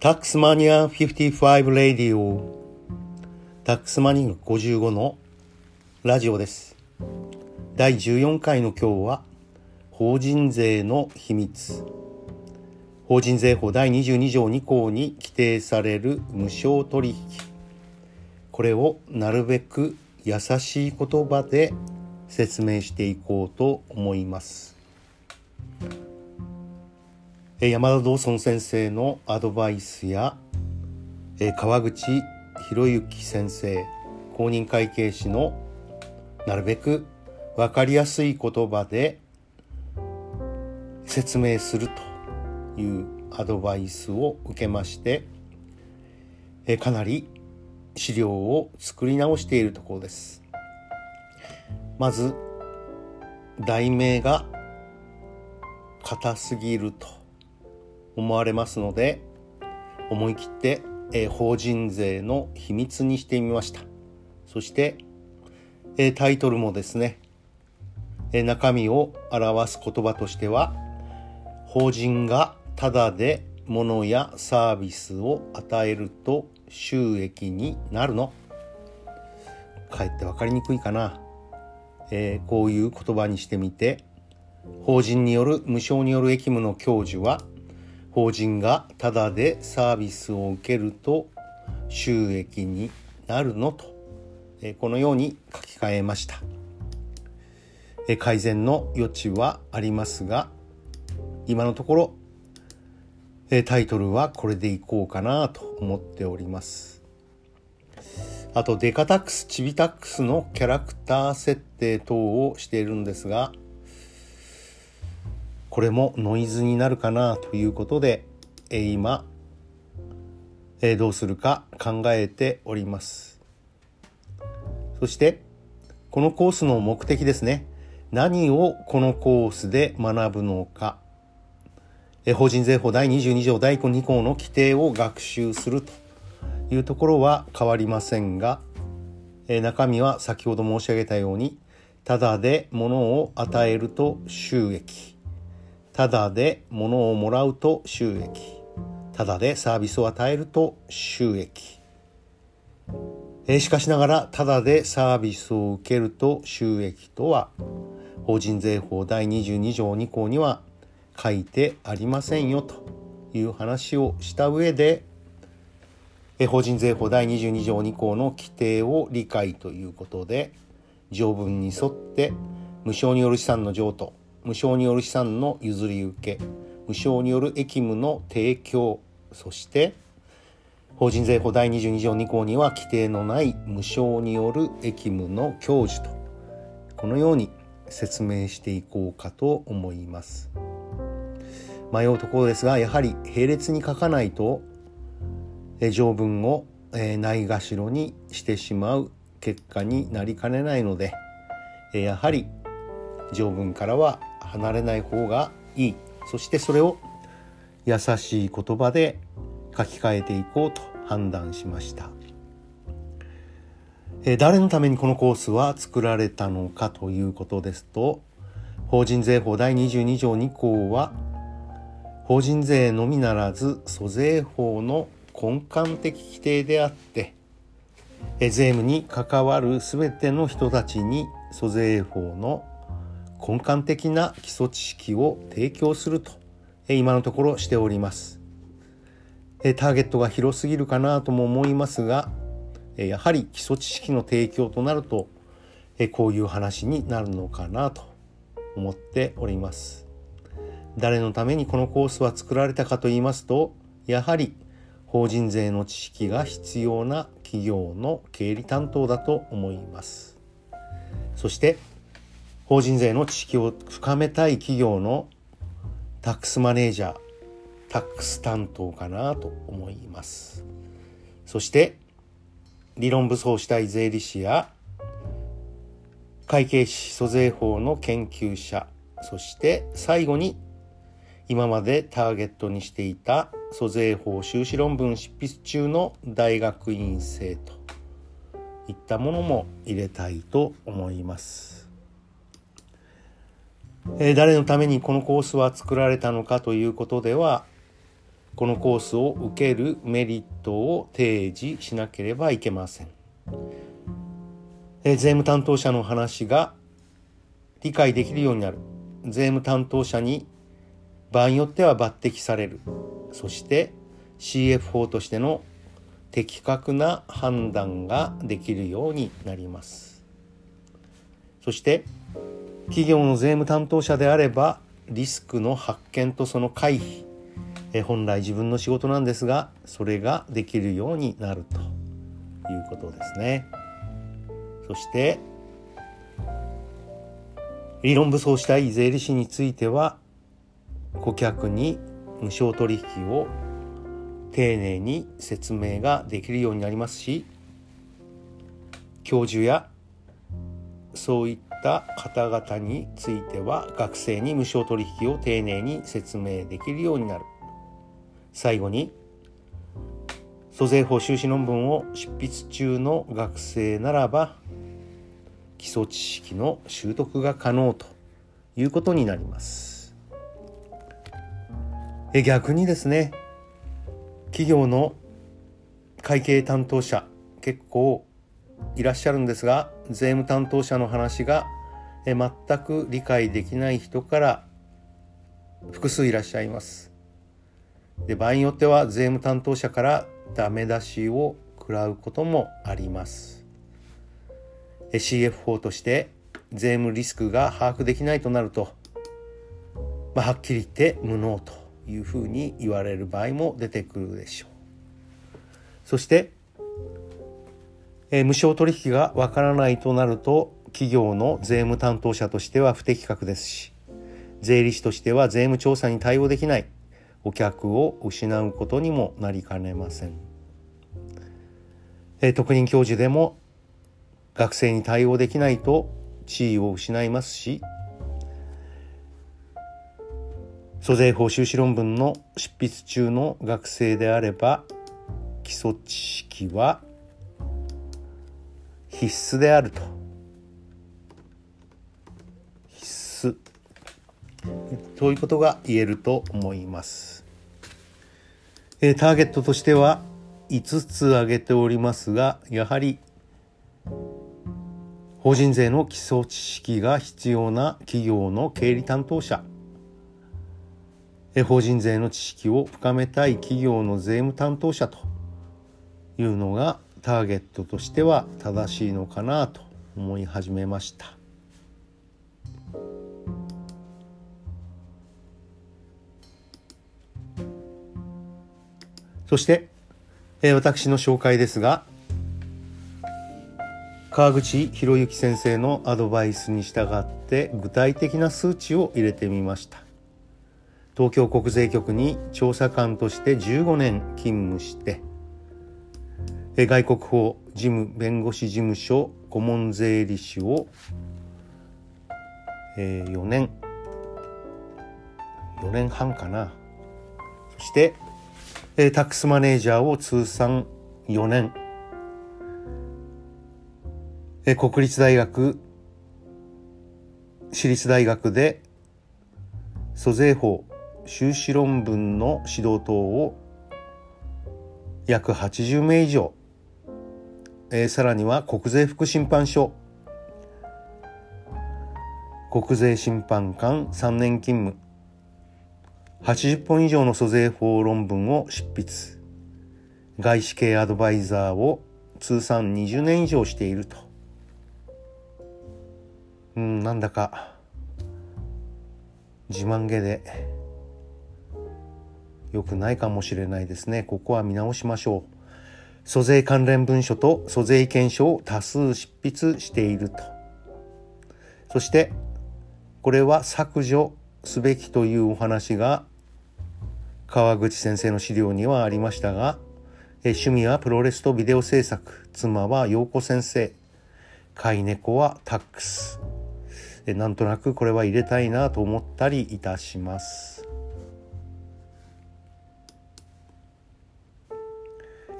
タックスマニア55レディオタックスマニア55のラジオです。第14回の今日は法人税の秘密。法人税法第22条2項に規定される無償取引。これをなるべく優しい言葉で説明していこうと思います。山田道尊先生のアドバイスや川口博之先生公認会計士のなるべく分かりやすい言葉で説明するというアドバイスを受けましてかなり資料を作り直しているところです。まず題名が硬すぎると。思われますので思い切って、えー、法人税の秘密にしてみました。そして、えー、タイトルもですね、えー、中身を表す言葉としては法人がただで物やサービスを与えると収益になるの。かえって分かりにくいかな、えー、こういう言葉にしてみて法人による無償による役務の享受は法人がタダでサービスを受けると収益になるのとこのように書き換えました。改善の余地はありますが今のところタイトルはこれでいこうかなと思っております。あとデカタックスチビタックスのキャラクター設定等をしているんですがこれもノイズになるかなということで、え今、えどうするか考えております。そして、このコースの目的ですね。何をこのコースで学ぶのか。え法人税法第22条第2項の規定を学習するというところは変わりませんが、え中身は先ほど申し上げたように、ただで物を与えると収益。ただで物をもらうと収益。ただでサービスを与えると収益。えしかしながらただでサービスを受けると収益とは法人税法第22条2項には書いてありませんよという話をした上で法人税法第22条2項の規定を理解ということで条文に沿って無償による資産の譲渡無償による資産の譲り受け無償による役務の提供そして法人税法第22条2項には規定のない無償による役務の享受とこのように説明していこうかと思います。迷うところですがやはり並列に書かないと条文をないがしろにしてしまう結果になりかねないのでやはり条文からは離れない方がいい。そしてそれを優しい言葉で書き換えていこうと判断しました、え誰のためにこのコースは作られたのかということですと法人税法第22条2項は法人税のみならず租税法の根幹的規定であって税務に関わる全ての人たちに租税法の根幹的な基礎知識を提供すると今のところしております。ターゲットが広すぎるかなとも思いますがやはり基礎知識の提供となるとこういう話になるのかなと思っております。誰のためにこのコースは作られたかと言いますとやはり法人税の知識が必要な企業の経理担当だと思います。そして法人税の知識を深めたい企業のタックスマネージャータックス担当かなと思いますそして理論武装したい税理士や会計士租税法の研究者そして最後に今までターゲットにしていた租税法修士論文執筆中の大学院生といったものも入れたいと思います。え誰のためにこのコースは作られたのかということではこのコースを受けるメリットを提示しなければいけません。え税務担当者の話が理解できるようになる。税務担当者に場合によっては抜擢される。そして CF 法としての的確な判断ができるようになります。そして企業の税務担当者であればリスクの発見とその回避え本来自分の仕事なんですがそれができるようになるということですね。そして理論武装したい税理士については顧客に無償取引を丁寧に説明ができるようになりますし教授やそういった方々については学生に無償取引を丁寧に説明できるようになる。最後に租税法修士論文を執筆中の学生ならば基礎知識の習得が可能ということになります。え逆にですね企業の会計担当者結構いらっしゃるんですが税務担当者の話が全く理解できない人から複数いらっしゃいますで場合によっては税務担当者からダメ出しを食らうこともあります CF 法として税務リスクが把握できないとなると、まあ、はっきり言って無能というふうに言われる場合も出てくるでしょう。そして、えー、無償取引がわからないとなると企業の税務担当者としては不適格ですし税理士としては税務調査に対応できないお客を失うことにもなりかねません。えー、特任教授でも学生に対応できないと地位を失いますし租税法修士論文の執筆中の学生であれば基礎知識は必須であると。必須。ということが言えると思います。えターゲットとしては5つ挙げておりますがやはり法人税の基礎知識が必要な企業の経理担当者。法人税の知識を深めたい企業の税務担当者というのがターゲットとしては正しいのかなと思い始めました。そしてえ私の紹介ですが川口博之先生のアドバイスに従って具体的な数値を入れてみました東京国税局に調査官として15年勤務して外国法事務弁護士事務所顧問税理士を4年。4年半かな。そしてタックスマネージャーを通算4年。国立大学、私立大学で租税法、修士論文の指導等を約80名以上、えー、さらには国税副審判所、国税審判官3年勤務、80本以上の租税法論文を執筆、外資系アドバイザーを通算20年以上していると。うん、なんだか自慢げで良くないかもしれないですね。ここは見直しましょう。租税関連文書と租税意見書を多数執筆していると。そして、これは削除すべきというお話が川口先生の資料にはありましたが、趣味はプロレスとビデオ制作、妻は陽子先生、飼い猫はタックス、なんとなくこれは入れたいなと思ったりいたします。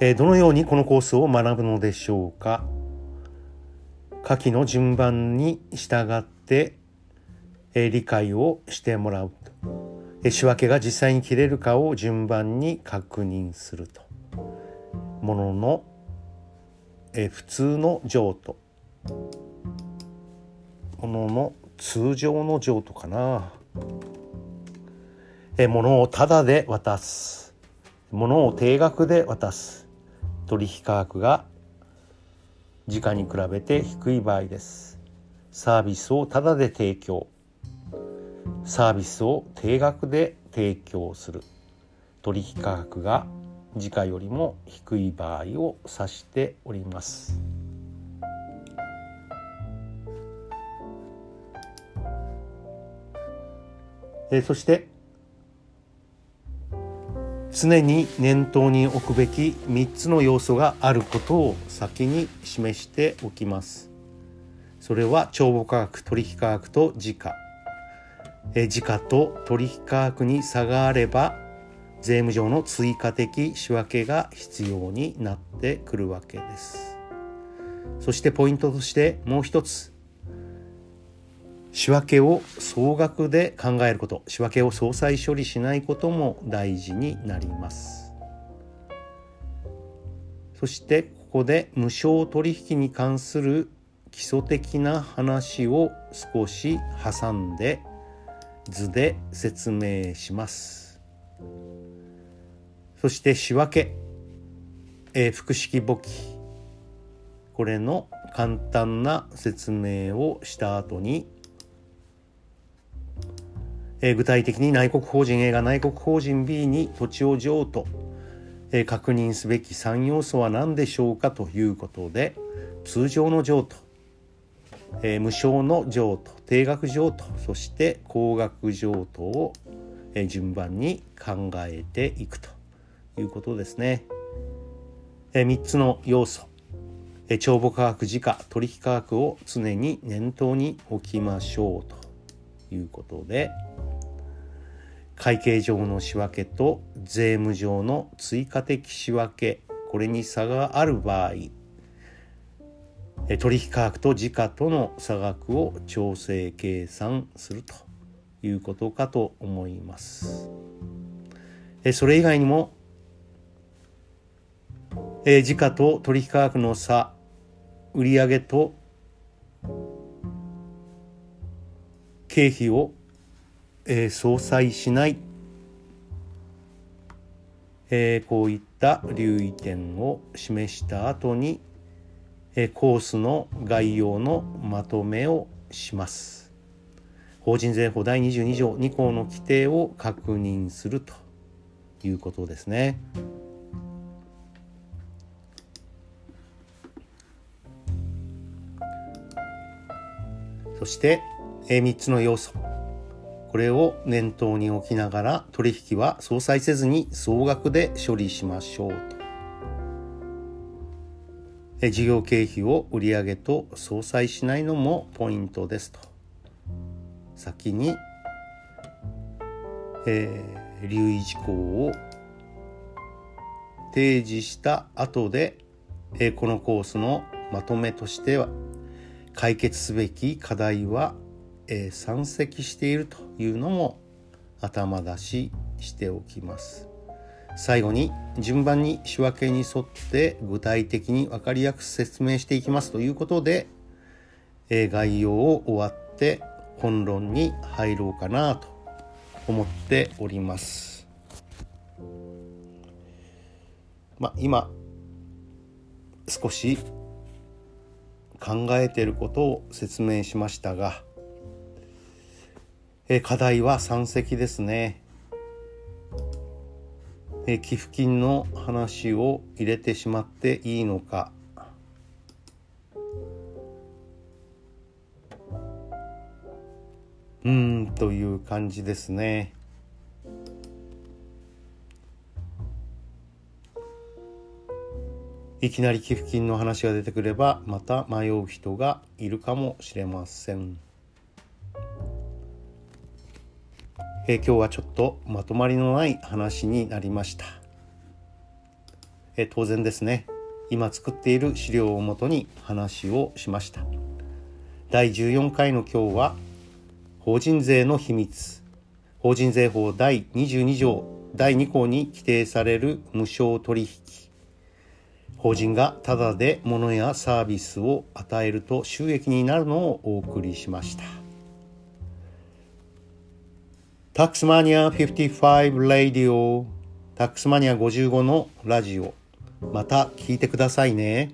えどのようにこのコースを学ぶのでしょうか？下記の順番に従って、え理解をしてもらう。と仕分けが実際に切れるかを順番に確認すると。ものの普通の譲渡。ものの通常の譲渡かな。ものをタダで渡す。ものを定額で渡す。取引価格が時価に比べて低い場合です。サービスをタダで提供。サービスを定額で提供する。取引価格が時価よりも低い場合を指しております。えそして常に念頭に置くべき3つの要素があることを先に示しておきます。それは帳簿価格取引価格と時価。え時価と取引価格に差があれば税務上の追加的仕分けが必要になってくるわけです。そしてポイントとしてもう一つ。仕分けを総額で考えること。仕分けを総裁処理しないことも大事になります。そしてここで無償取引に関する基礎的な話を少し挟んで図で説明します。そして仕分け、えー、複式簿記。これの簡単な説明をした後に、えー、具体的に内国法人 A が内国法人 B に土地を譲渡、えー、確認すべき3要素は何でしょうかということで通常の譲渡えー、無償の譲渡定額譲渡そして高額譲渡を、え、順番に考えていくということですね。え、3つの要素、帳簿価格時価取引価格を常に念頭に置きましょうということで会計上の仕分けと税務上の追加的仕分けこれに差がある場合取引価格と時価との差額を調整計算するということかと思います。それ以外にも時価と取引価格の差売上と経費をえ相殺しないえこういった留意点を示した後にえコースの概要のまとめをします。法人税法第22条2項の規定を確認するということですね。そして3つの要素これを念頭に置きながら取引は相殺せずに総額で処理しましょうと。事業経費を売上と相殺しないのもポイントですと。先に、えー、留意事項を提示した後で、えー、このコースのまとめとしては解決すべき課題は、えー、山積しているというのも頭出ししておきます。最後に順番に仕分けに沿って具体的に分かりやすく説明していきますということで、えー、概要を終わって本論に入ろうかなと思っております。まあ、今少し考えていることを説明しましたが、え、課題は山積ですね。え寄付金の話を入れてしまっていいのかうんという感じですね。いきなり寄付金の話が出てくればまた迷う人がいるかもしれません。え、今日はちょっとまとまりのない話になりました、え、当然ですね。今作っている資料をもとに話をしました。第14回の今日は法人税の秘密。法法人税法第22条第2項に規定される無償取引。法人がタダで物やサービスを与えると収益になるのをお送りしました。タックスマニア55ラディオタックスマニア55のラジオまた聞いてくださいね。